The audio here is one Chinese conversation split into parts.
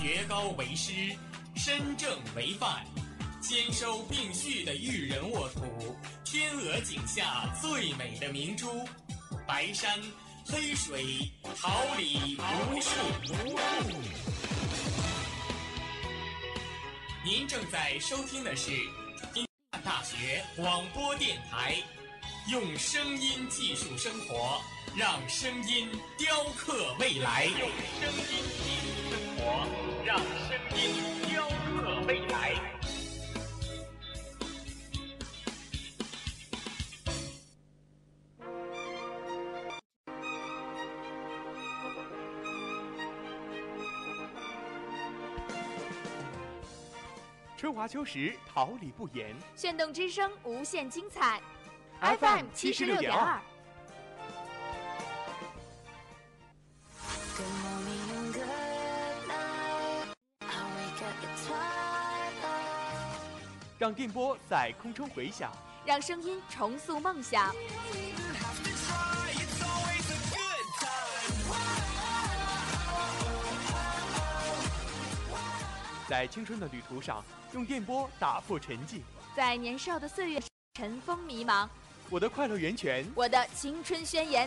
学高为师，身正为范，兼收并蓄的育人沃土，天鹅颈下最美的明珠，白山黑水，桃李无数。您正在收听的是金汉大学广播电台，用声音技术生活，让声音雕刻未来。用声音技术生活，让声音雕刻未来。春华秋实，桃李不言。炫动之声，无限精彩。FM 七十六点二。让电波在空中回响，让声音重塑梦想。在青春的旅途上，用电波打破沉寂。在年少的岁月，尘封迷茫。我的快乐源泉，我的青春宣言。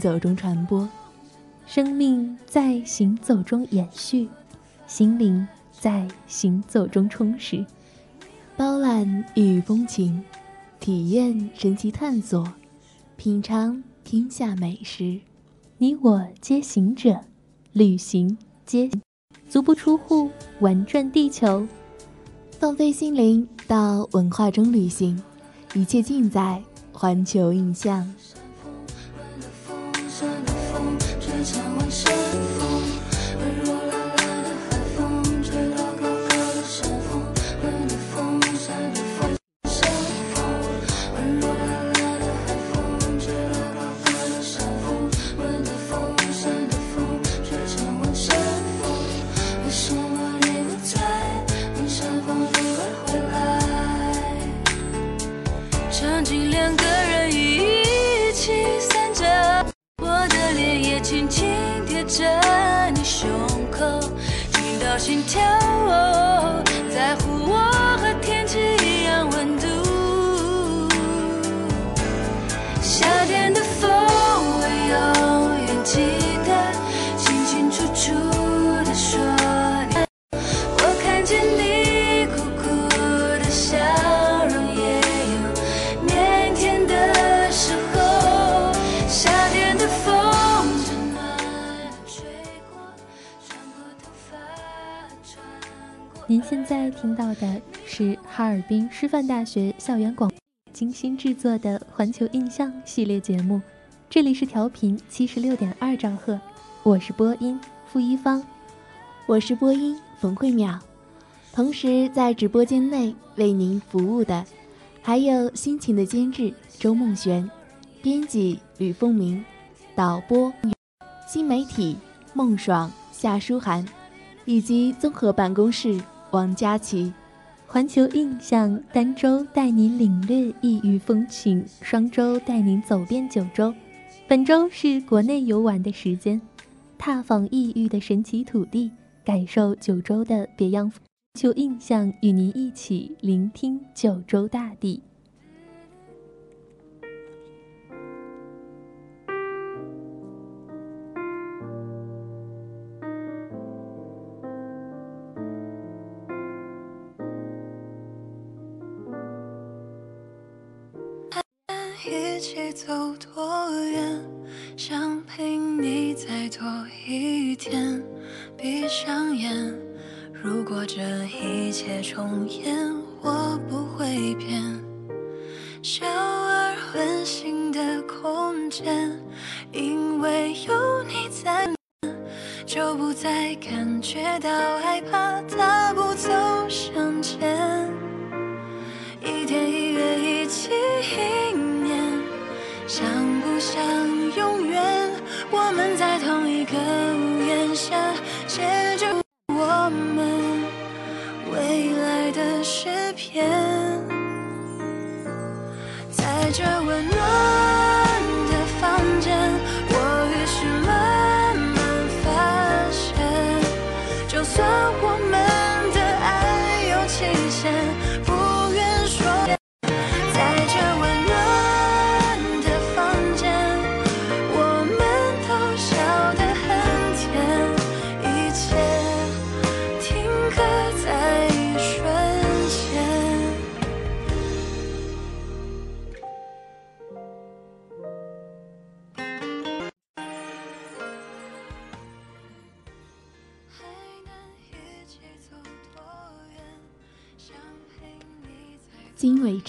走中传播，生命在行走中延续，心灵在行走中充实。包揽异域风情，体验神奇探索，品尝天下美食。你我皆行者，旅行皆足不出户，玩转地球，放飞心灵到文化中旅行，一切尽在环球印象。听到的是哈尔滨师范大学校园广精心制作的《环球印象》系列节目，这里是调频七十六点二兆赫，我是播音付一方，我是播音冯慧淼，同时在直播间内为您服务的，还有辛勤的监制周梦璇，编辑吕凤鸣，导播新媒体孟爽、夏书涵，以及综合办公室王佳琪。环球印象单周带您领略异域风情，双周带您走遍九州。本周是国内游玩的时间，踏访异域的神奇土地，感受九州的别样。球印象与您一起聆听九州大地。一天。闭上眼，如果这一切重演，我不会变。小而温馨的空间，因为有你在，就不再感觉到害怕，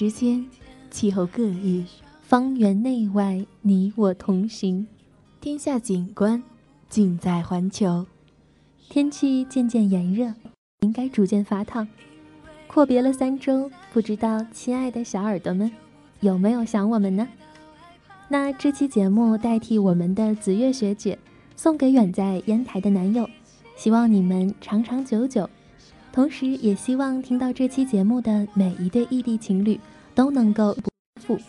之间，气候各异，方圆内外，你我同行。天下景观，尽在环球。天气渐渐炎热，应该逐渐发烫。阔别了三周，不知道亲爱的小耳朵们有没有想我们呢？那这期节目代替我们的紫月学姐，送给远在烟台的男友，希望你们长长久久。同时，也希望听到这期节目的每一对异地情侣都能够不负。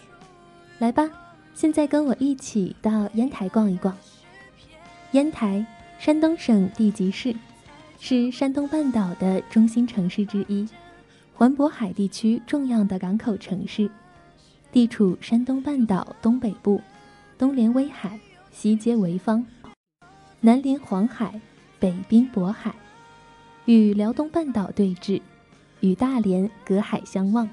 来吧，现在跟我一起到烟台逛一逛。烟台，山东省地级市，是山东半岛的中心城市之一，环渤海地区重要的港口城市，地处山东半岛东北部，东连威海，西接潍坊，南临黄海，北濒渤海。与辽东半岛对峙，与大连隔海相望。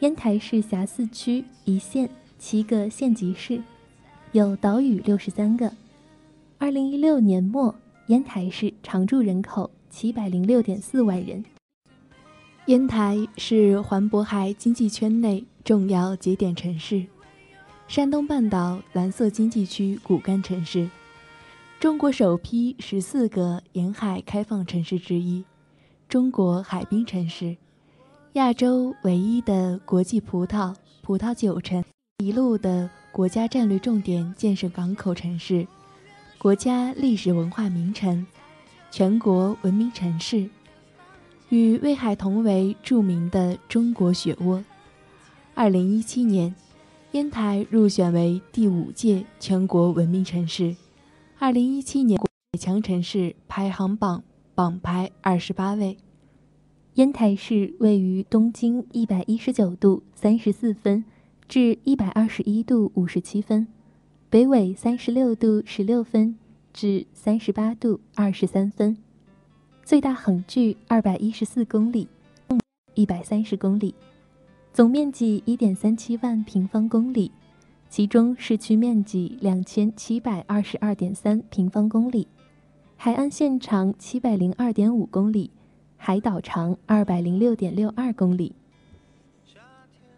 烟台市辖四区一县七个县级市，有岛屿六十三个。二零一六年末，烟台市常住人口七百零六点四万人。烟台是环渤海经济圈内重要节点城市，山东半岛蓝色经济区骨干城市。中国首批十四个沿海开放城市之一，中国海滨城市，亚洲唯一的国际葡萄葡萄酒城，一路的国家战略重点建设港口城市，国家历史文化名城，全国文明城市，与威海同为著名的中国雪窝。二零一七年，烟台入选为第五届全国文明城市。二零一七年百强城市排行榜榜排二十八位。烟台市位于东经一百一十九度三十四分至一百二十一度五十七分，北纬三十六度十六分至三十八度二十三分，最大横距二百一十四公里，一百三十公里，总面积一点三七万平方公里。其中市区面积两千七百二十二点三平方公里，海岸线长七百零二点五公里，海岛长二百零六点六二公里。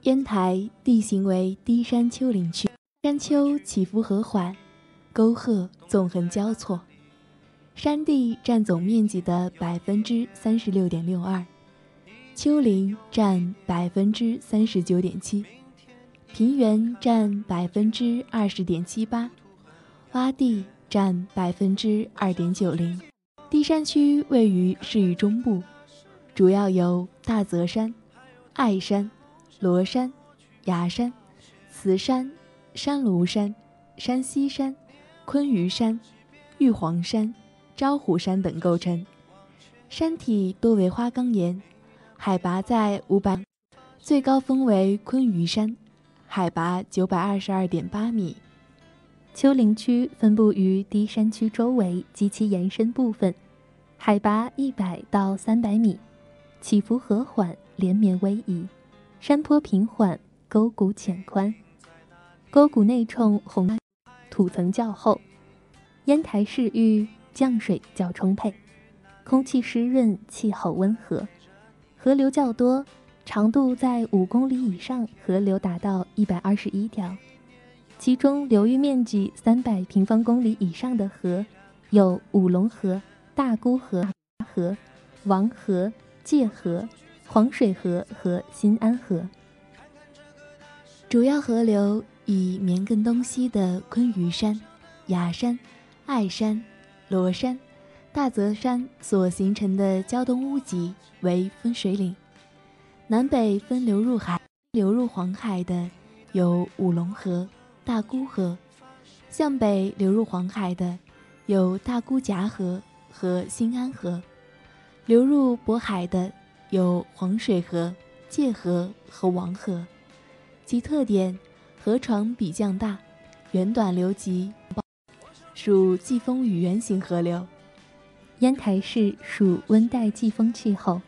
烟台地形为低山丘陵区，山丘起伏和缓，沟壑纵横交错，山地占总面积的百分之三十六点六二，丘陵占百分之三十九点七，平原占百分之二十点七八，洼地占百分之二点九零。低山区位于市域中部，主要由大泽山、爱山、罗山、崖山、慈山、山庐山、山西山、昆嵛山、玉皇山、招虎山等构成。山体多为花岗岩，海拔在五百，最高峰为昆嵛山，海拔九百二十二点八米。丘陵区分布于低山区周围及其延伸部分。海拔一百到三百米，起伏和缓，连绵逶迤，山坡平缓，沟谷浅宽，沟谷内冲红，土层较厚，烟台市域降水较充沛，空气湿润，气候温和，河流较多，长度在五公里以上，河流达到一百二十一条，其中流域面积三百平方公里以上的河有五龙河。大沽河、河、王河、界河、黄水河和新安河，主要河流以绵亘东西的昆嵛山、雅山、爱山、罗山、大泽山所形成的胶东屋脊为分水岭，南北分流入海、流入黄海的有五龙河、大沽河，向北流入黄海的有大沽夹河。和新安河流入渤海的有黄水河、界河和王河，其特点：河床比较大，源短流急，属季风雨源型河流。烟台市属温带季风气候，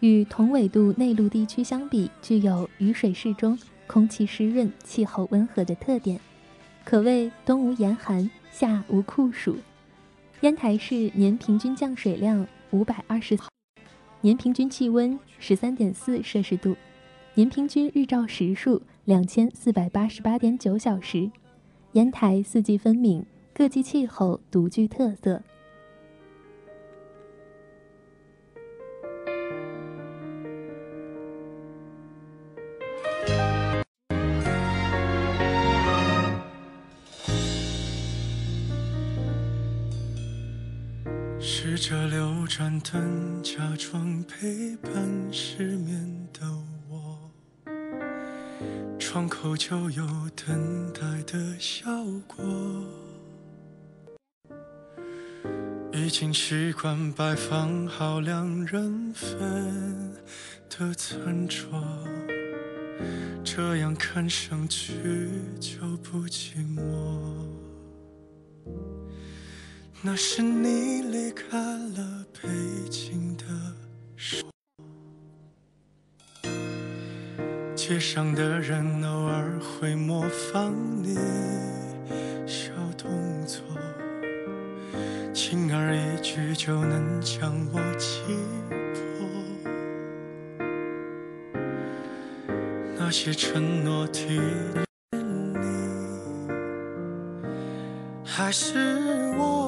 与同纬度内陆地区相比，具有雨水适中、空气湿润、气候温和的特点，可谓冬无严寒，夏无酷暑。烟台市年平均降水量五百二十毫，年平均气温十三点四摄氏度，年平均日照时数两千四百八十八点九小时。烟台四季分明，各季气候独具特色。盏灯，假装陪伴失眠的我。窗口就有等待的效果。已经习惯摆放好两人份的餐桌，这样看上去就不寂寞。那是你离开了北京的时候，街上的人偶尔会模仿你小动作，轻而易举就能将我击破。那些承诺替你，还是我？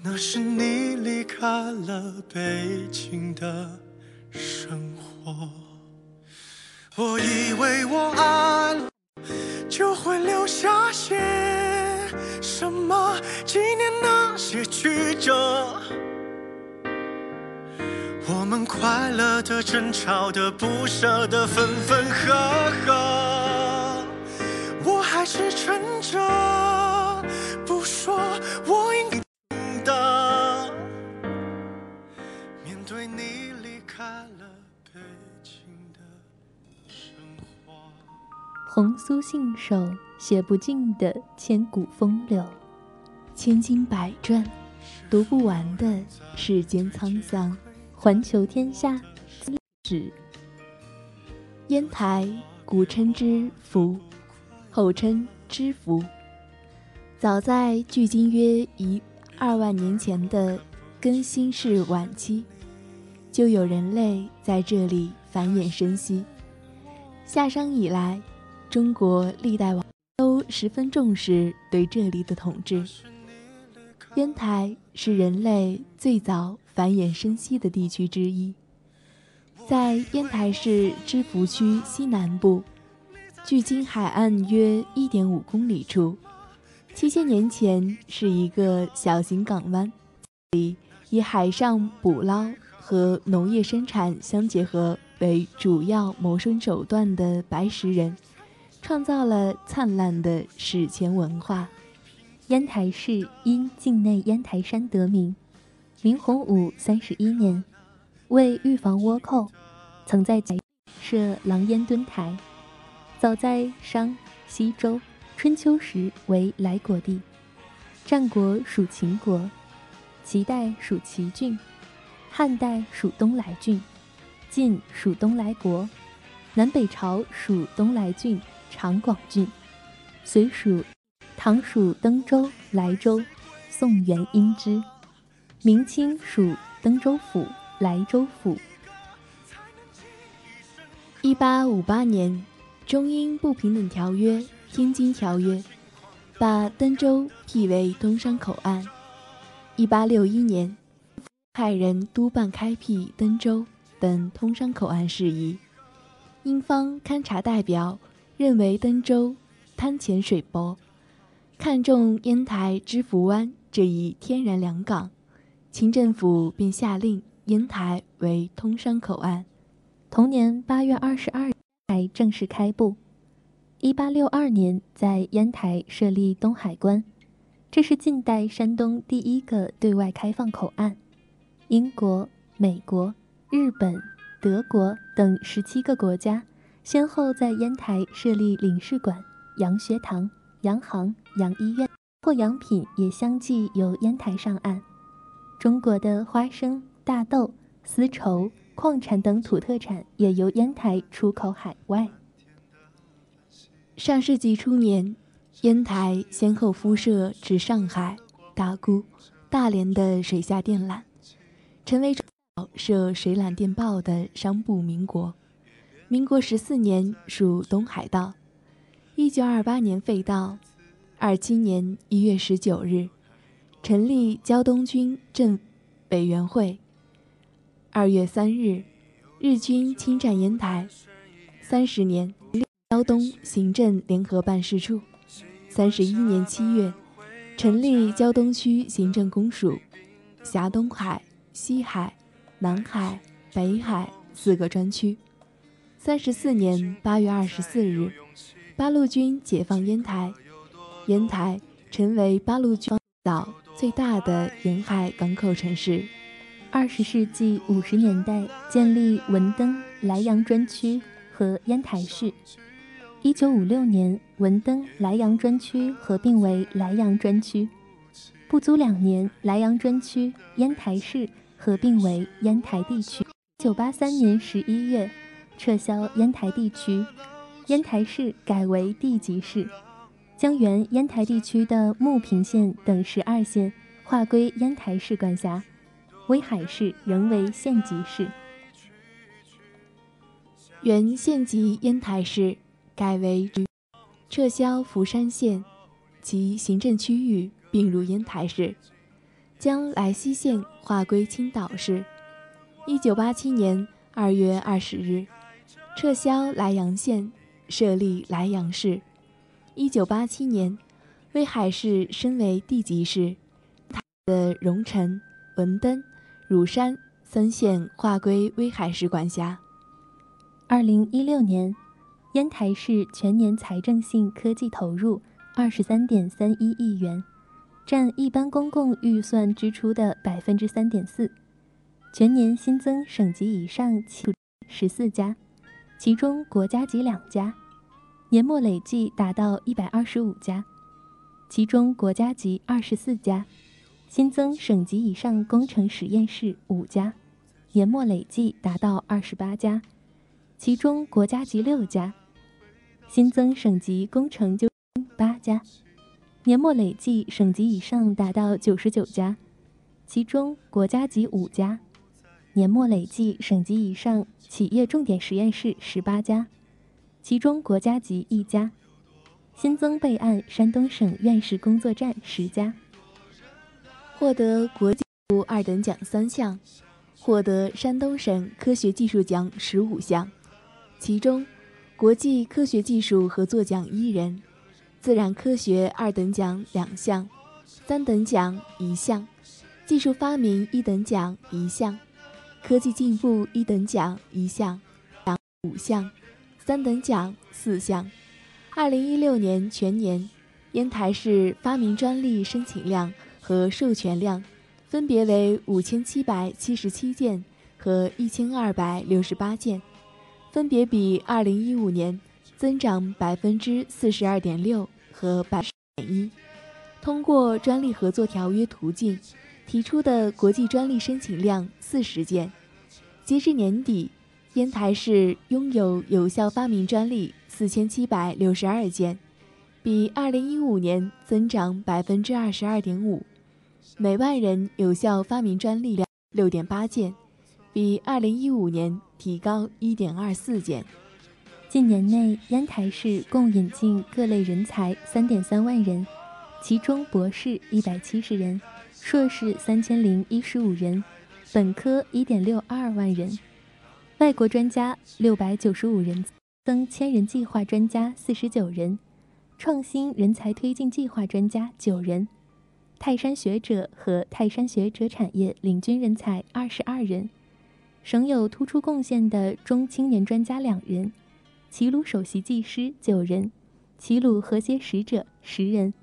那是你离开了北京的生活，我以为我爱了就会留下些什么，纪念那些曲折，我们快乐的、争吵的、不舍的、分分合合，我还是撑着。红酥信手，写不尽的千古风流，千金百转，读不完的世间沧桑。环球天下，史烟台，古称知府，后称知府。早在距今约一二万年前的更新世晚期，就有人类在这里繁衍生息。夏商以来，中国历代王都十分重视对这里的统治。烟台是人类最早繁衍生息的地区之一，在烟台市芝罘区西南部，距今海岸约一点五公里处。七千年前是一个小型港湾，里以海上捕捞和农业生产相结合为主要谋生手段的白石人，创造了灿烂的史前文化。烟台市因境内烟台山得名。明洪武三十一年，为预防倭寇，曾在设狼烟墩台。早在商、西周。春秋时为来国地，战国属秦国，齐代属齐郡，汉代属东来郡，晋属东来国，南北朝属东来郡、长广郡，隋属唐属登州、莱州，宋元英之，明清属登州府、莱州府。一八五八年，中英不平等条约。《天津条约》把登州辟为通商口岸。一八六一年，派人督办开辟登州等通商口岸事宜。英方勘察代表认为登州滩浅水薄，看中烟台芝罘湾这一天然良港，清政府便下令烟台为通商口岸。同年八月二十二日，正式开埠。一八六二年，在烟台设立东海关，这是近代山东第一个对外开放口岸。英国、美国、日本、德国等十七个国家先后在烟台设立领事馆、洋学堂、洋行、洋医院，或洋品也相继由烟台上岸。中国的花生、大豆、丝绸、矿产等土特产也由烟台出口海外。上世纪初年，烟台先后辐射至上海、大沽、大连的水下电缆，成为设水缆电报的商埠民国。民国十四年属东海道，一九二八年废道，二七年一月十九日成立胶东军政委员会。二月三日，日军侵占烟台，三十年。胶东行政联合办事处，三十一年七月成立胶东区行政公署，辖东海、西海、南海、北海四个专区。三十四年八月二十四日，八路军解放烟台，烟台成为八路军岛最大的沿海港口城市。二十世纪五十年代建立文登、莱阳专区和烟台市。一九五六年，文登、莱阳专区合并为莱阳专区。不足两年，莱阳专区、烟台市合并为烟台地区。一九八三年十一月，撤销烟台地区，烟台市改为地级市，将原烟台地区的牟平县等十二县划归烟台市管辖，威海市仍为县级市。原县级烟台市。改为撤销福山县，其行政区域并入烟台市，将莱西县划归青岛市。一九八七年二月二十日，撤销莱阳县，设立莱阳市。一九八七年，威海市升为地级市，的荣成、文登、乳山三县划归威海市管辖。二零一六年。烟台市全年财政性科技投入二十三点三一亿元，占一般公共预算支出的百分之三点四。全年新增省级以上企十四家，其中国家级两家，年末累计达到一百二十五家，其中国家级二十四家，新增省级以上工程实验室五家，年末累计达到二十八家，其中国家级六家。新增省级工程就八家，年末累计省级以上达到九十九家，其中国家级五家，年末累计省级以上企业重点实验室十八家，其中国家级一家。新增备案山东省院士工作站十家。获得国际部二等奖三项，获得山东省科学技术奖十五项，其中国际科学技术合作奖一人，自然科学二等奖两项，三等奖一项，技术发明一等奖一项，科技进步一等奖一项，奖五项，三等奖四项。二零一六年全年，烟台市发明专利申请量。和授权量分别为五千七百七十七件和一千二百六十八件，分别比二零一五年增长百分之四十二点六和百分之一。通过专利合作条约途径提出的国际专利申请量四十件，截至年底，烟台市拥有有效发明专利四千七百六十二件，比二零一五年增长百分之二十二点五。每万人有效发明专利量六点八件，比二零一五年提高一点二四件。近年内，烟台市共引进各类人才三点三万人，其中博士一百七十人，硕士三千零一十五人，本科一点六二万人，外国专家六百九十五人，增千人计划专家四十九人，创新人才推进计划专家九人。泰山学者和泰山学者产业领军人才二十二人，省有突出贡献的中青年专家两人，齐鲁首席技师九人，齐鲁和谐使者十人，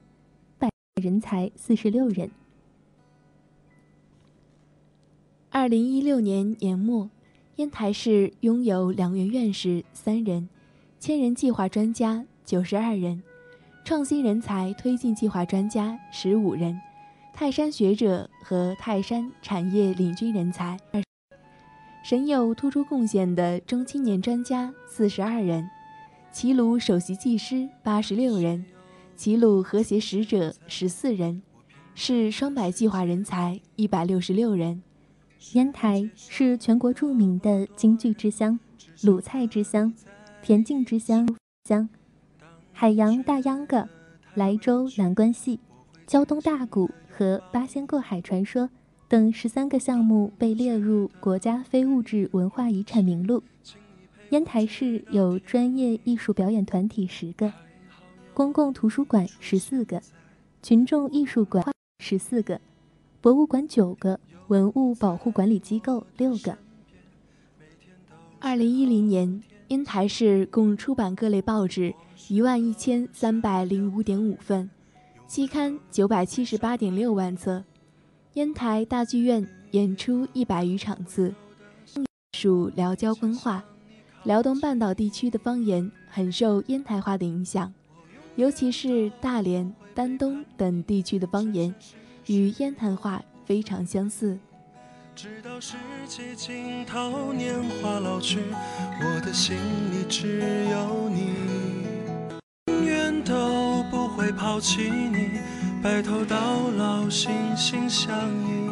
百人才四十六人。二零一六年年末，烟台市拥有两院院士三人，千人计划专家九十二人。创新人才推进计划专家十五人，泰山学者和泰山产业领军人才二，省有突出贡献的中青年专家四十二人，齐鲁首席技师八十六人，齐鲁和谐使者十四人，市双百计划人才一百六十六人。烟台是全国著名的京剧之乡、鲁菜之乡、田径之乡乡。海洋大秧歌、莱州蓝关戏、胶东大鼓和八仙过海传说等十三个项目被列入国家非物质文化遗产名录。烟台市有专业艺术表演团体十个，公共图书馆十四个，群众艺术馆十四个，博物馆九个，文物保护管理机构六个。二零一零年，烟台市共出版各类报纸。一万一千三百零五点五份，期刊九百七十八点六万册，烟台大剧院演出一百余场次。属辽交官话，辽东半岛地区的方言很受烟台话的影响，尤其是大连、丹东等地区的方言，与烟台话非常相似。直到世界尽头，年华老去，我的心里只有你。永远都不会抛弃你，白头到老，心心相印。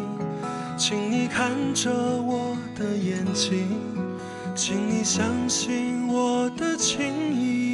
请你看着我的眼睛，请你相信我的情意。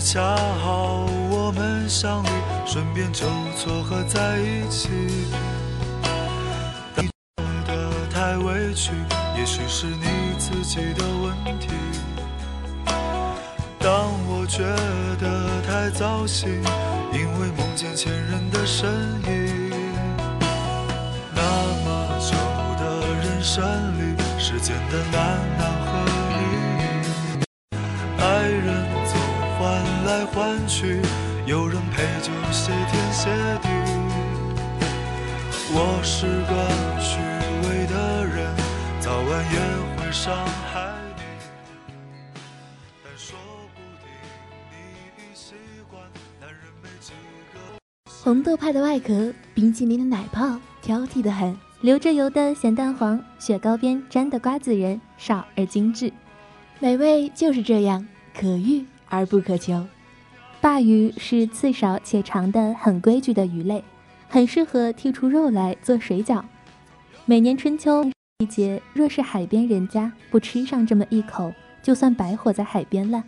恰好我们相遇，顺便就撮合在一起。你觉得太委屈，也许是你自己的问题。当我觉得太糟心，因为梦见前任的身影。那么久的人生里，时间的难我是个虚伪的人，早晚也会伤害你。但说不定你已习惯，男人没几个。红豆派的外壳，冰淇淋的奶泡，挑剔的很，流着油的咸蛋黄，雪糕边粘的瓜子仁，少而精致。美味就是这样，可遇而不可求。鲅鱼是刺少且长的很规矩的鱼类。很适合剔出肉来做水饺。每年春秋季节，若是海边人家不吃上这么一口，就算白活在海边了。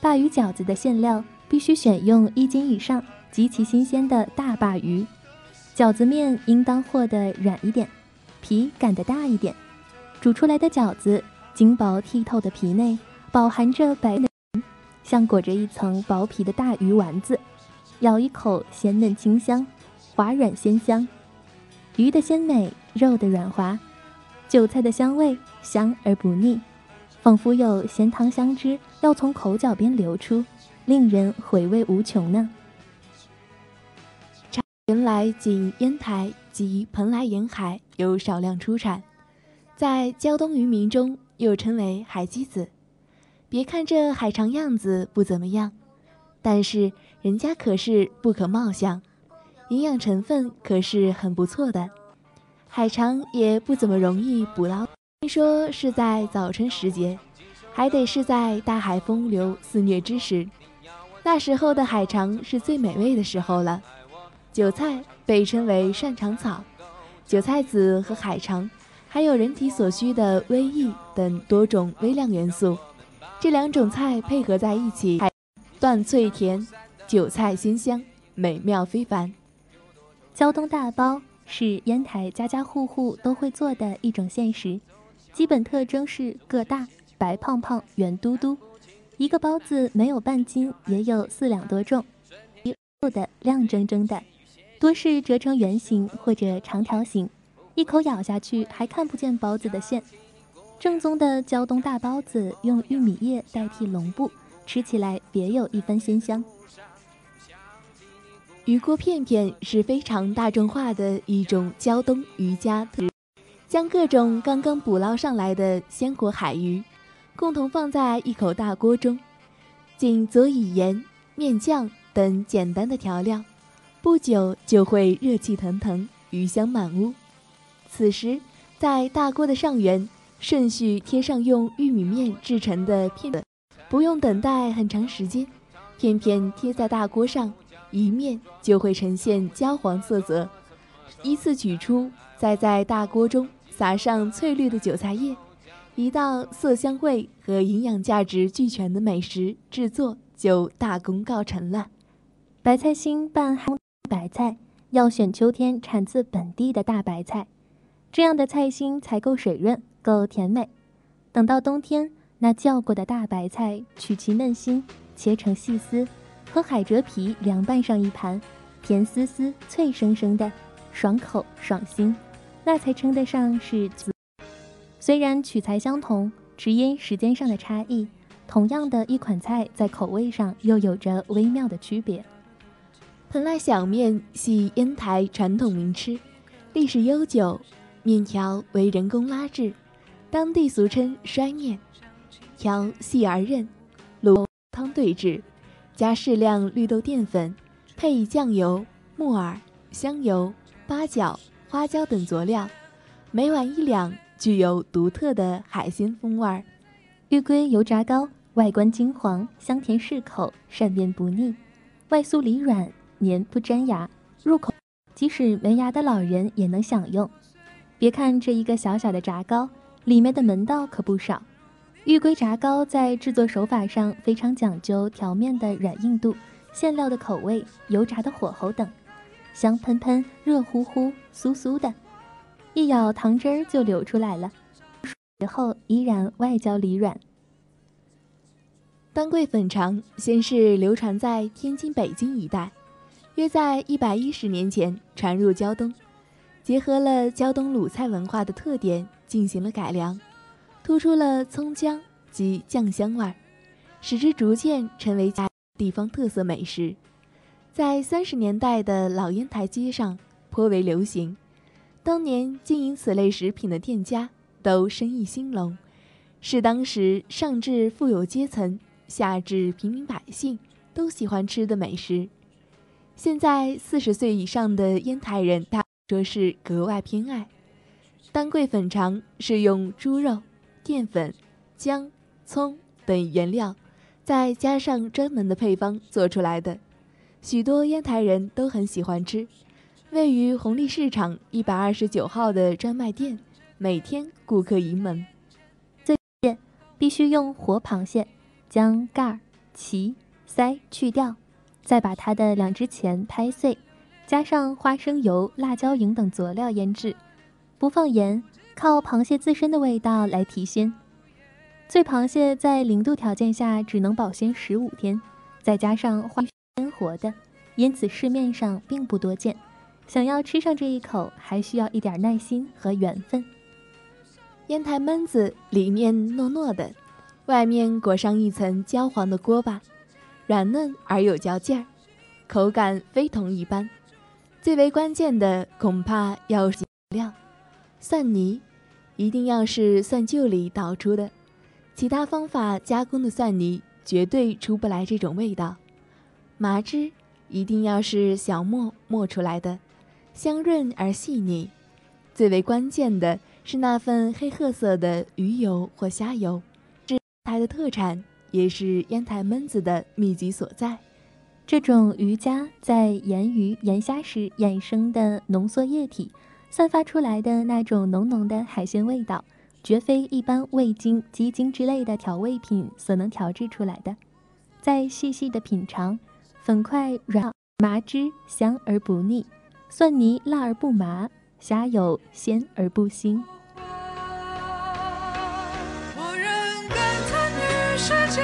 鲅鱼饺子的馅料必须选用一斤以上、极其新鲜的大鲅鱼。饺子面应当和得软一点，皮擀得大一点。煮出来的饺子，晶薄剔透的皮内饱含着白嫩，像裹着一层薄皮的大鱼丸子。咬一口，鲜嫩清香，滑软鲜香。鱼的鲜美，肉的软滑，韭菜的香味香而不腻，仿佛有咸汤香汁要从口角边流出，令人回味无穷呢。原来仅烟台及蓬莱沿海有少量出产，在胶东渔民中又称为海鸡子。别看这海肠样子不怎么样，但是人家可是不可貌相，营养成分可是很不错的。海肠也不怎么容易捕捞，听说是在早春时节，还得是在大海风流肆虐之时，那时候的海肠是最美味的时候了。韭菜被称为擅长草，韭菜籽和海肠，还有人体所需的微益等多种微量元素，这两种菜配合在一起，断脆甜，韭菜鲜香，美妙非凡。胶东大包是烟台家家户户都会做的一种馅食，基本特征是个大、白胖胖、圆嘟嘟，一个包子没有半斤也有四两多重，厚的亮铮铮的。多是折成圆形或者长条形，一口咬下去还看不见包子的馅。正宗的胶东大包子用玉米叶代替笼布，吃起来别有一番鲜香。鱼锅片片是非常大众化的一种胶东渔家特，将各种刚刚捕捞上来的鲜活海鱼，共同放在一口大锅中，仅佐以盐、面酱等简单的调料。不久就会热气腾腾，鱼香满屋。此时，在大锅的上缘顺序贴上用玉米面制成的片，不用等待很长时间，片片贴在大锅上，一面就会呈现焦黄色泽。依次取出，再在大锅中撒上翠绿的韭菜叶，一道色香味和营养价值俱全的美食制作就大功告成了。白菜心拌。白菜要选秋天产自本地的大白菜，这样的菜心才够水润，够甜美。等到冬天，那叫过的大白菜取其嫩心，切成细丝，和海蜇皮凉拌上一盘，甜丝丝、脆生生的，爽口爽心，那才称得上是。虽然取材相同，只因时间上的差异，同样的一款菜在口味上又有着微妙的区别。蓬莱小面系烟台传统名吃，历史悠久。面条为人工拉制，当地俗称摔面。条细而韧，卤汤对制，加适量绿豆淀粉，配以酱油、木耳、香油、八角、花椒等佐料，每碗一两，具有独特的海鲜风味儿。玉龟油炸糕外观金黄，香甜适口，善变不腻，外酥里软。黏不粘牙，入口即使没牙的老人也能享用。别看这一个小小的炸糕，里面的门道可不少。玉龟炸糕在制作手法上非常讲究条面的软硬度、馅料的口味、油炸的火候等，香喷喷、热乎乎、酥酥的，一咬糖汁儿就流出来了，时候依然外焦里软。丹桂粉肠先是流传在天津、北京一带。约在一百一十年前传入胶东，结合了胶东鲁菜文化的特点进行了改良，突出了葱姜及酱香味儿，使之逐渐成为地方特色美食。在三十年代的老烟台街上颇为流行，当年经营此类食品的店家都生意兴隆，是当时上至富有阶层，下至平民百姓都喜欢吃的美食。现在四十岁以上的烟台人，大说是格外偏爱。丹桂粉肠是用猪肉、淀粉、姜、葱等原料，再加上专门的配方做出来的，许多烟台人都很喜欢吃。位于红利市场一百二十九号的专卖店，每天顾客盈门。最必须用活螃蟹，将盖儿、鳍、鳃去掉，再把它的两只钳拍碎，加上花生油、辣椒油等佐料腌制，不放盐，靠螃蟹自身的味道来提鲜。醉螃蟹在零度条件下只能保鲜十五天，再加上花鲜活的，因此市面上并不多见。想要吃上这一口，还需要一点耐心和缘分。烟台焖子里面糯糯的，外面裹上一层焦黄的锅巴，软嫩而有嚼劲儿，口感非同一般。最为关键的恐怕要料，蒜泥一定要是蒜臼里捣出的，其他方法加工的蒜泥绝对出不来这种味道。麻汁一定要是小磨磨出来的。香润而细腻，最为关键的是那份黑褐色的鱼油或虾油，是烟台的特产，也是烟台焖子的秘籍所在。这种鱼虾在盐鱼、盐虾时衍生的浓缩液体，散发出来的那种浓浓的海鲜味道，绝非一般味精、鸡精之类的调味品所能调制出来的。再细细的品尝，粉块软，麻汁香而不腻。蒜泥辣而不麻，虾油鲜而不腥。我仍感叹于世界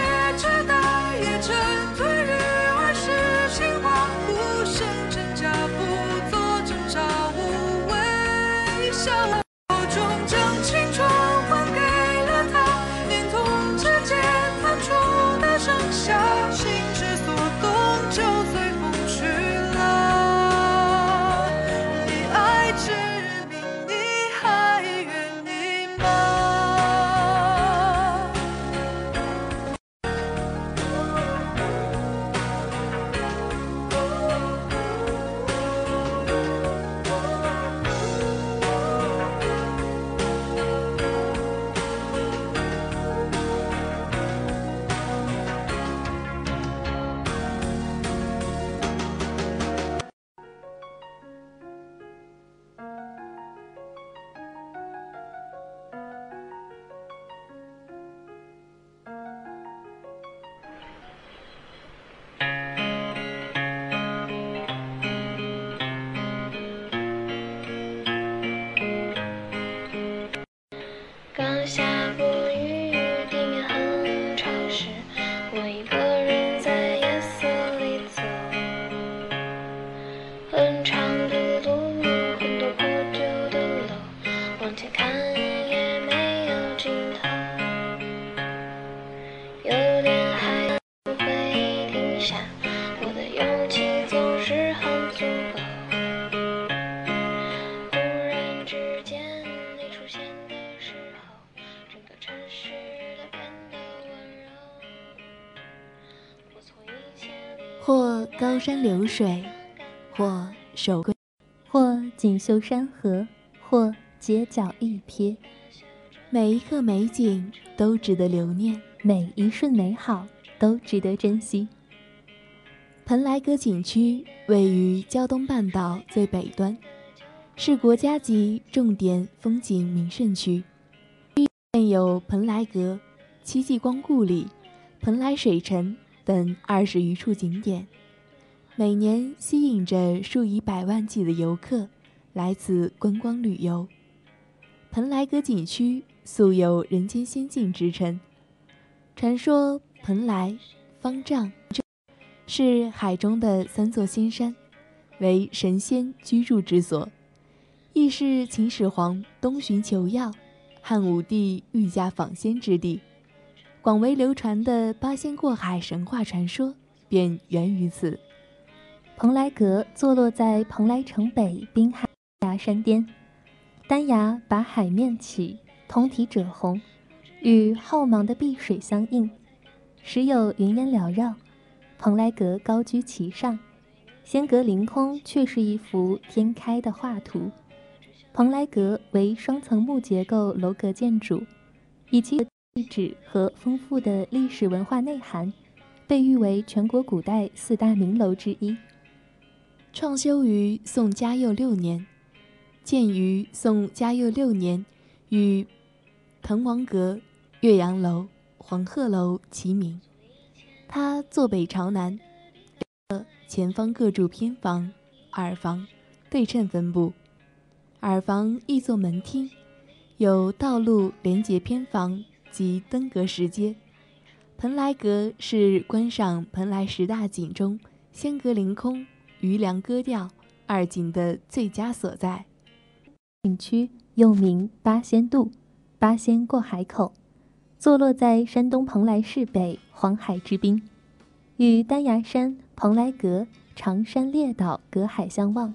青春。山流水，或手归，或锦绣山河，或街角一瞥。每一刻美景都值得留念，每一瞬美好都值得珍惜。蓬莱阁景区位于胶东半岛最北端，是国家级重点风景名胜区，现有蓬莱阁、戚继光故里、蓬莱水城。等二十余处景点，每年吸引着数以百万计的游客来此观光旅游。蓬莱阁景区素有“人间仙境”之称，传说蓬莱、方丈是海中的三座仙山，为神仙居住之所，亦是秦始皇东巡求药、汉武帝御驾访仙之地。广为流传的八仙过海神话传说便源于此。蓬莱阁坐落在蓬莱城北滨海崖山巅，丹崖把海面起，通体赭红，与浩茫的碧水相映，时有云烟缭绕，蓬莱阁高居其上，仙阁凌空却是一幅天开的画图。蓬莱阁为双层木结构楼阁建筑，以其地址和丰富的历史文化内涵，被誉为全国古代四大名楼之一。创修于宋嘉佑六年，建于宋嘉佑六年，与滕王阁、岳阳楼、黄鹤楼齐名。它坐北朝南，前方各筑偏房、耳房，对称分布。耳房亦作门厅，有道路连接偏房及登阁石阶。蓬莱阁是观赏蓬莱十大景中仙阁凌空。余梁歌调二景的最佳所在。景区又名八仙渡、八仙过海口，坐落在山东蓬莱市北黄海之滨，与丹崖山、蓬莱阁、长山列岛隔海相望，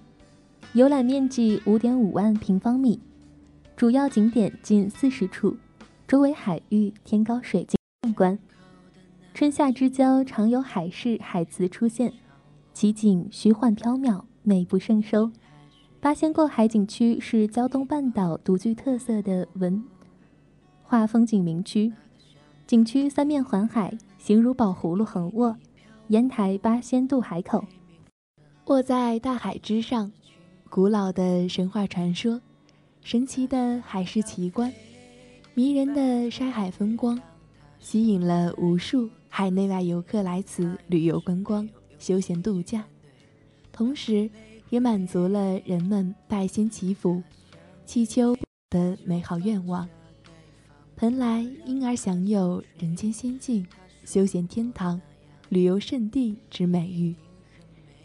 游览面积五点五万平方米，主要景点近四十处，周围海域天高水静壮观。春夏之交常有海市海瓷出现。奇景虚幻缥缈，美不胜收。八仙过海景区是胶东半岛独具特色的文化风景名区。景区三面环海，形如宝葫芦横卧，烟台八仙渡海口，卧在大海之上。古老的神话传说，神奇的海市奇观，迷人的山海风光，吸引了无数海内外游客来此旅游观光。休闲度假，同时也满足了人们拜仙祈福、祈求的美好愿望。蓬莱因而享有“人间仙境、休闲天堂、旅游胜地”之美誉，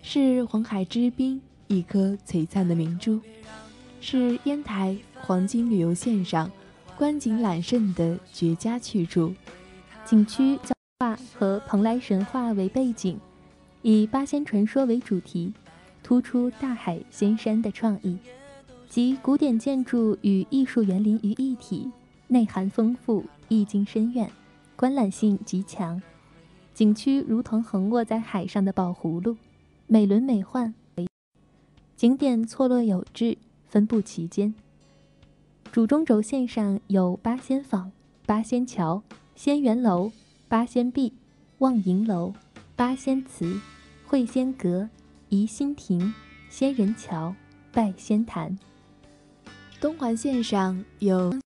是黄海之滨一颗璀璨的明珠，是烟台黄金旅游线上观景揽胜的绝佳去处。景区画和蓬莱神话为背景。以八仙传说为主题，突出大海仙山的创意，集古典建筑与艺术园林于一体，内涵丰富，意境深远，观览性极强。景区如同横卧在海上的宝葫芦，美轮美奂。景点错落有致，分布其间。主中轴线上有八仙坊、八仙桥、仙园楼、八仙壁、望迎楼。八仙祠、会仙阁、怡心亭、仙人桥、拜仙坛。东环线上有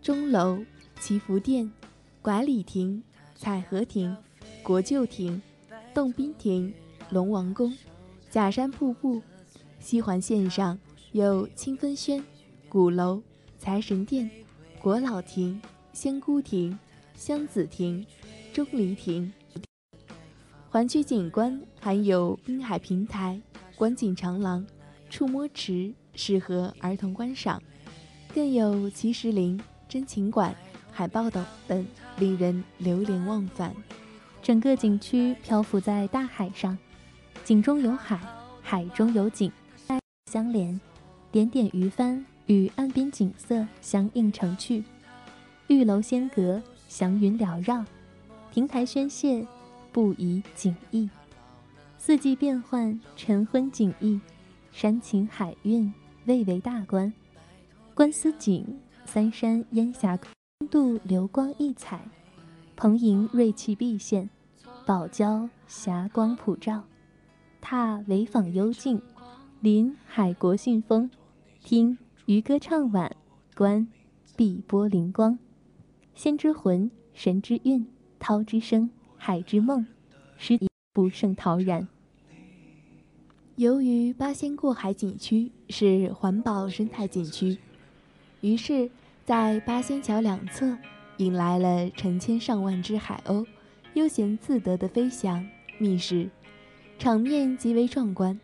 钟楼、祈福殿、管理亭、彩荷亭、国舅亭、洞宾亭、龙王宫、假山瀑布。西环线上有清风轩、鼓楼、财神殿、国老亭、仙姑亭、香子亭、钟离亭。环区景观含有滨海平台、观景长廊、触摸池，适合儿童观赏；更有奇石林、真情馆、海豹岛等，令人流连忘返。整个景区漂浮在大海上，景中有海，海中有景，相连，点点鱼帆与岸边景色相映成趣。玉楼仙阁祥云缭绕，亭台轩榭。不宜景异，四季变换，晨昏景异，山情海韵，蔚为大观。观思景，三山烟霞渡流光溢彩，蓬瀛瑞气毕现，宝礁霞光普照。踏潍坊幽静，临海国信风，听渔歌唱晚，观碧波灵光。仙之魂，神之韵，涛之声。海之梦，诗不胜陶然。由于八仙过海景区是环保生态景区，于是，在八仙桥两侧引来了成千上万只海鸥，悠闲自得地飞翔觅食，场面极为壮观。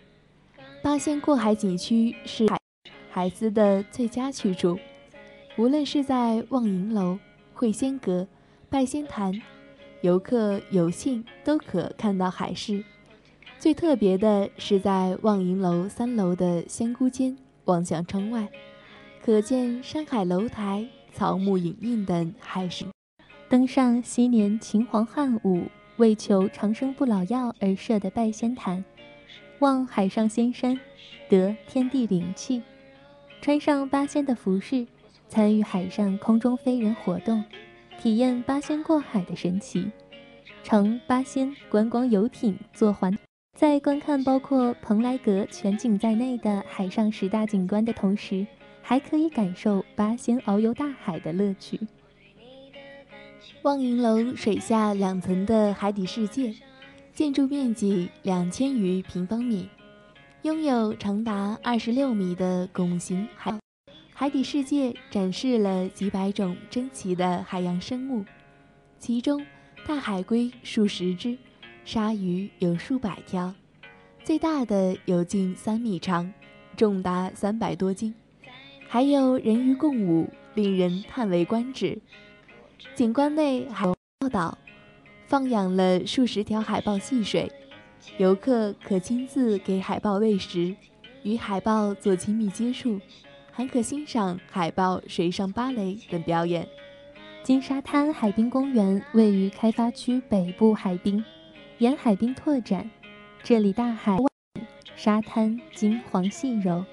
八仙过海景区是海海丝的最佳去处，无论是在望迎楼、会仙阁、拜仙坛。游客有幸都可看到海市，最特别的是在望迎楼三楼的仙姑间望向窗外，可见山海楼台、草木影印等海市。登上昔年秦皇汉武为求长生不老药而设的拜仙坛，望海上仙山，得天地灵气，穿上八仙的服饰，参与海上空中飞人活动，体验八仙过海的神奇，乘八仙观光游艇坐环，在观看包括蓬莱阁全景在内的海上十大景观的同时，还可以感受八仙遨游大海的乐趣。望银楼水下两层的海底世界，建筑面积两千余平方米，拥有长达二十六米的拱形海。海底世界展示了几百种珍奇的海洋生物，其中大海龟数十只，鲨鱼有数百条，最大的有近三米长，重达三百多斤，还有人鱼共舞，令人叹为观止。景观内海豹岛放养了数十条海豹戏水，游客可亲自给海豹喂食，与海豹做亲密接触，还可欣赏海豹水上芭蕾等表演。金沙滩海滨公园位于开发区北部海滨，沿海滨拓展，这里大海沙滩金黄细柔，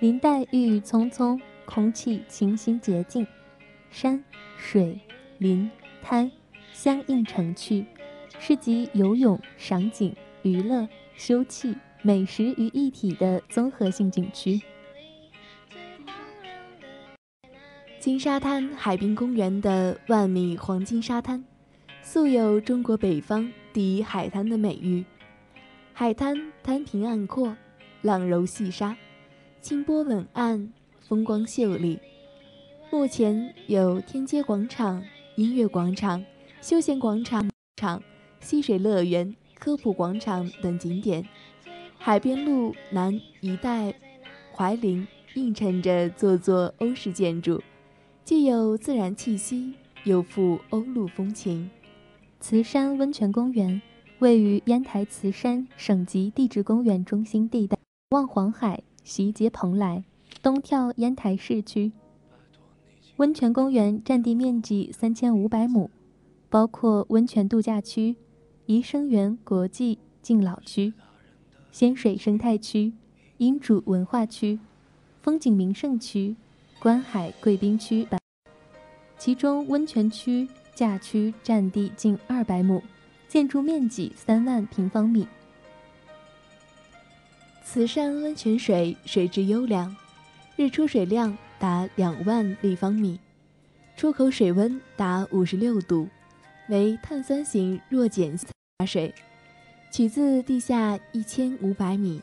林带郁郁葱葱，空气清新洁净，山水。林滩相映成趣，是集游泳、赏景、娱乐、休憩、美食于一体的综合性景区。金沙滩海滨公园的万米黄金沙滩，素有“中国北方第一海滩”的美誉。海滩滩平岸阔，浪柔细沙，清波稳岸，风光秀丽。目前有天街广场。音乐广场、休闲广场、场溪水乐园、科普广场等景点，海边路南一带槐林映衬着座座欧式建筑，既有自然气息，又富欧陆风情。慈山温泉公园位于烟台慈山省级地质公园中心地带，望黄海，西接蓬莱，东眺烟台市区。温泉公园占地面积三千五百亩，包括温泉度假区、颐生园国际敬老区、仙水生态区、英主文化区、风景名胜区、观海贵宾区。其中温泉区驾区占地近二百亩，建筑面积三万平方米。慈山温泉水水质优良，日出水量。达两万立方米，出口水温达五十六度，为碳酸型弱碱性水，取自地下一千五百米，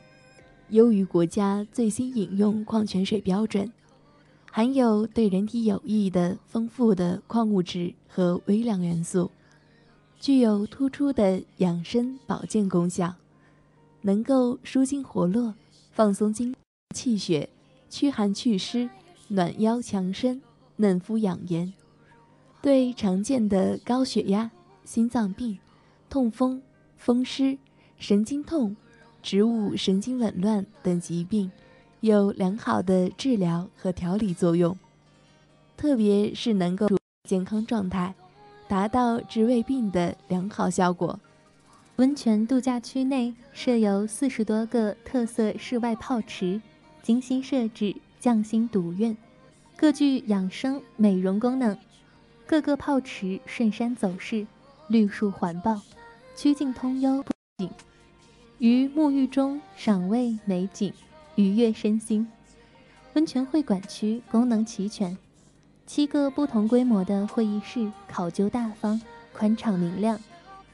优于国家最新饮用矿泉水标准，含有对人体有益的丰富的矿物质和微量元素，具有突出的养生保健功效，能够舒筋活络、放松经气血、驱寒祛湿。暖腰强身，嫩肤养颜，对常见的高血压、心脏病、痛风、风湿、神经痛、植物神经紊乱等疾病有良好的治疗和调理作用，特别是能够健康状态，达到治胃病的良好效果。温泉度假区内设有四十多个特色室外泡池，精心设置。匠心独运，各具养生美容功能。各个泡池顺山走势，绿树环抱，曲径通幽，景于沐浴中赏味美景，愉悦身心。温泉会馆区功能齐全，七个不同规模的会议室，考究大方，宽敞明亮，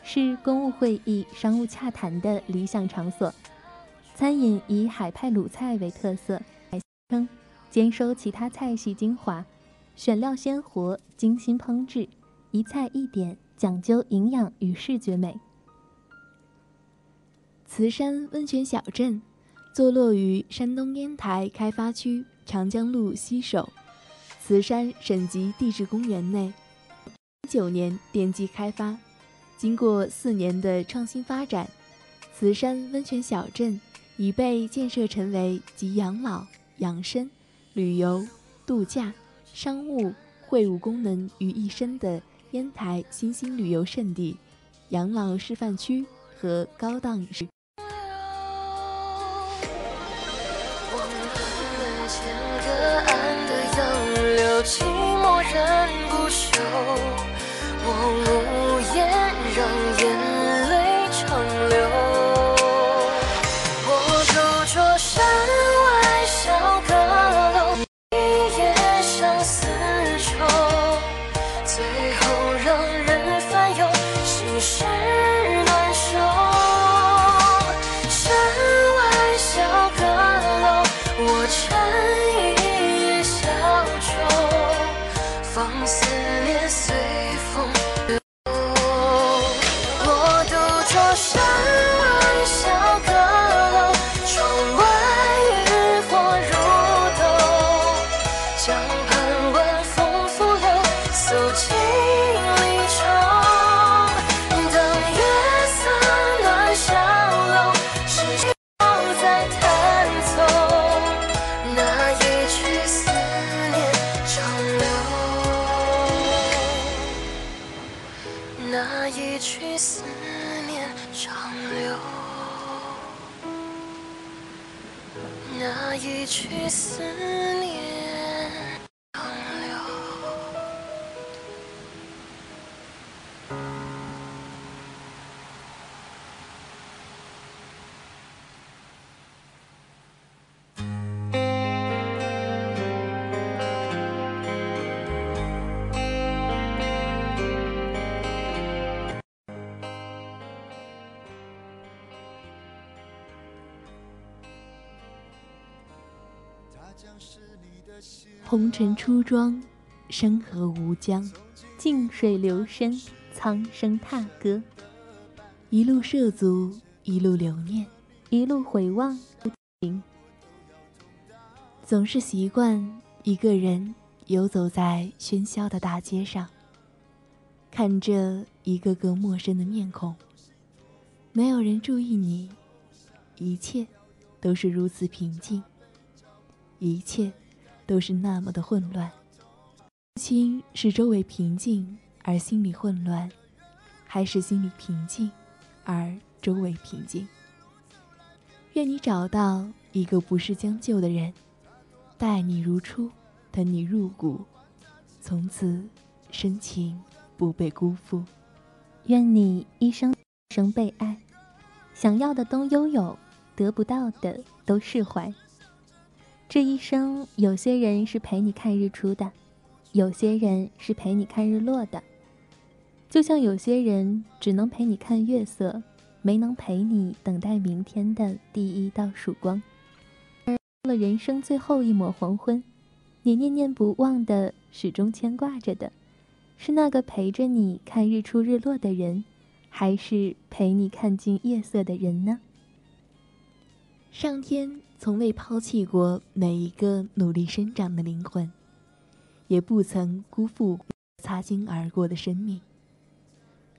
是公务会议、商务洽谈的理想场所。餐饮以海派鲁菜为特色。称兼收其他菜系精华，选料鲜活，精心烹制，一菜一点，讲究营养与视觉美。慈山温泉小镇坐落于山东烟台开发区长江路西首，慈山省级地质公园内。一九年奠基开发，经过四年的创新发展，慈山温泉小镇已被建设成为集养老。养生、旅游、度假、商务、会务功能于一身的烟台新兴旅游胜地，养老示范区和高档市。千个那一曲思念长流，那一曲思念红尘初妆，山河无疆，静水流深，苍生踏歌，一路涉足，一路留念，一路回望，总是习惯一个人游走在喧嚣的大街上，看着一个个陌生的面孔，没有人注意你，一切都是如此平静，一切都是那么的混乱。不清是周围平静而心里混乱，还是心里平静而周围平静。愿你找到一个不是将就的人，待你如初，等你入骨，从此深情不被辜负。愿你一生生被爱，想要的都拥有，得不到的都释怀。这一生，有些人是陪你看日出的，有些人是陪你看日落的，就像有些人只能陪你看月色，没能陪你等待明天的第一道曙光。而到了人生最后一抹黄昏，你念念不忘的、始终牵挂着的，是那个陪着你看日出日落的人，还是陪你看尽夜色的人呢？上天从未抛弃过每一个努力生长的灵魂，也不曾辜负擦肩而过的生命。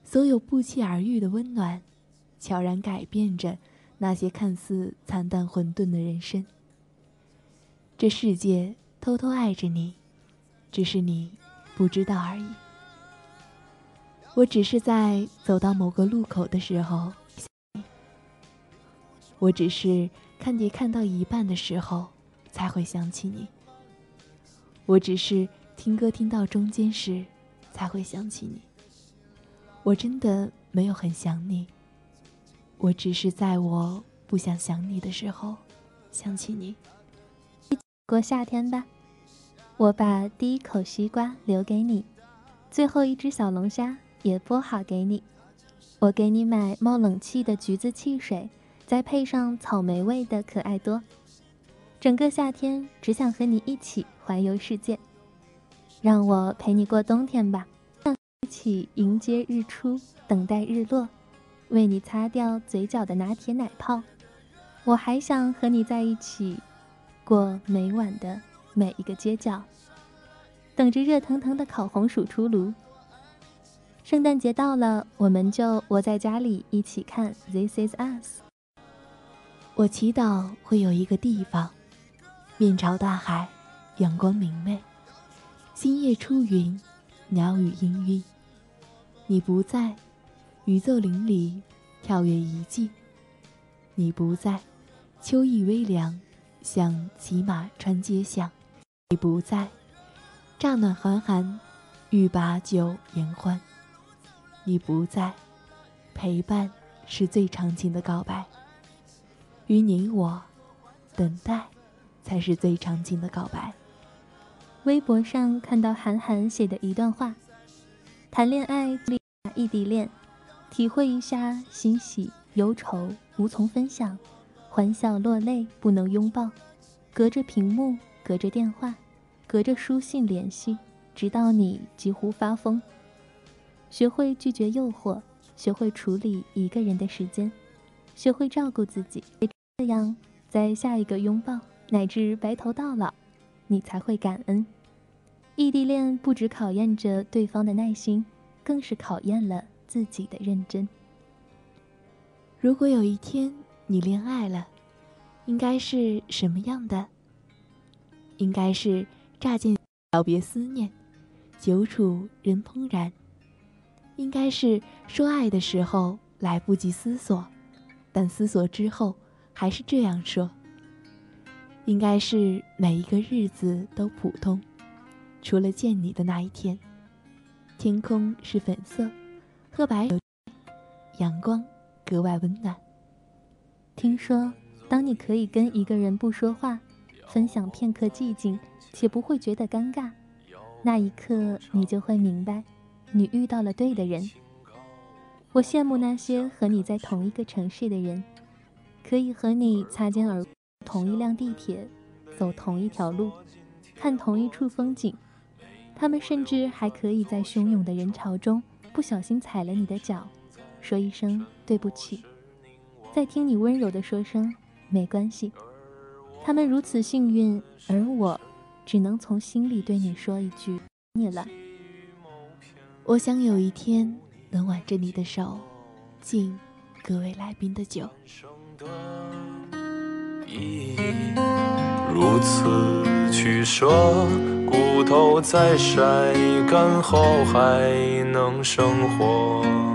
所有不期而遇的温暖，悄然改变着那些看似惨淡混沌的人生。这世界偷偷爱着你，只是你不知道而已。我只是在走到某个路口的时候，我只是看碟看到一半的时候才会想起你。我只是听歌听到中间时才会想起你。我真的没有很想你，我只是在我不想想你的时候想起你。一过夏天吧，我把第一口西瓜留给你，最后一只小龙虾也剥好给你。我给你买冒冷气的橘子汽水，再配上草莓味的可爱多。整个夏天只想和你一起环游世界，让我陪你过冬天吧。一起迎接日出，等待日落，为你擦掉嘴角的拿铁奶泡。我还想和你在一起，过每晚的每一个街角，等着热腾腾的烤红薯出炉。圣诞节到了，我们就窝在家里一起看《This Is Us》。我祈祷会有一个地方，面朝大海，阳光明媚，星夜出云，鸟语氤氲。你不在，宇奏林里，跳跃遗迹。你不在，秋意微凉，像骑马穿街巷。你不在，乍暖还寒，欲把酒言欢。你不在，陪伴是最长情的告白。与你我，等待，才是最长情的告白。微博上看到韩寒写的一段话：谈恋爱，异地恋，体会一下欣喜忧愁无从分享，欢笑落泪不能拥抱，隔着屏幕，隔着电话，隔着书信联系，直到你几乎发疯。学会拒绝诱惑，学会处理一个人的时间，学会照顾自己。这样，在下一个拥抱乃至白头到老，你才会感恩。异地恋不只考验着对方的耐心，更是考验了自己的认真。如果有一天你恋爱了，应该是什么样的？应该是乍见了别思念，久处人怦然。应该是说爱的时候来不及思索，但思索之后还是这样说。应该是每一个日子都普通。除了见你的那一天，天空是粉色和白，阳光格外温暖。听说，当你可以跟一个人不说话，分享片刻寂静，且不会觉得尴尬，那一刻你就会明白，你遇到了对的人。我羡慕那些和你在同一个城市的人，可以和你擦肩而过，同一辆地铁，走同一条路，看同一处风景。他们甚至还可以在汹涌的人潮中不小心踩了你的脚，说一声对不起，再听你温柔的说声没关系。他们如此幸运，而我只能从心里对你说一句你了。我想有一天能挽着你的手，敬各位来宾的酒。的意义如此取舍。骨头在晒干后还能生活。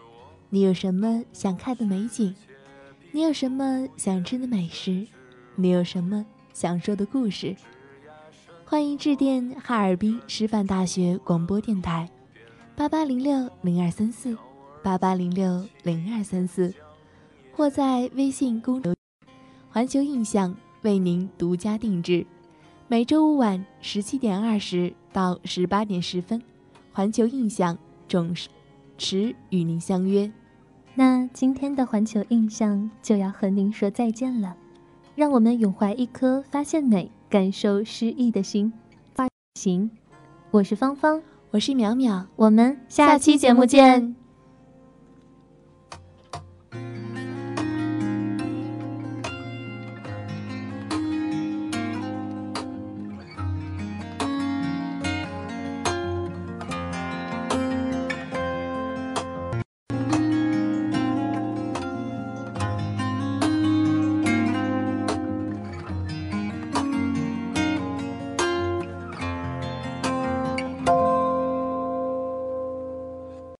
你有什么想看的美景？你有什么想吃的美食？你有什么想说的故事？欢迎致电哈尔滨师范大学广播电台，八八零六零二三四，八八零六零二三四。或在微信公众环球印象为您独家定制，每周五晚十七点二十到十八点十分，环球印象准时与您相约。那今天的环球印象就要和您说再见了，让我们永怀一颗发现美、感受诗意的心。发行，我是芳芳，我是淼淼，我们下期节目见。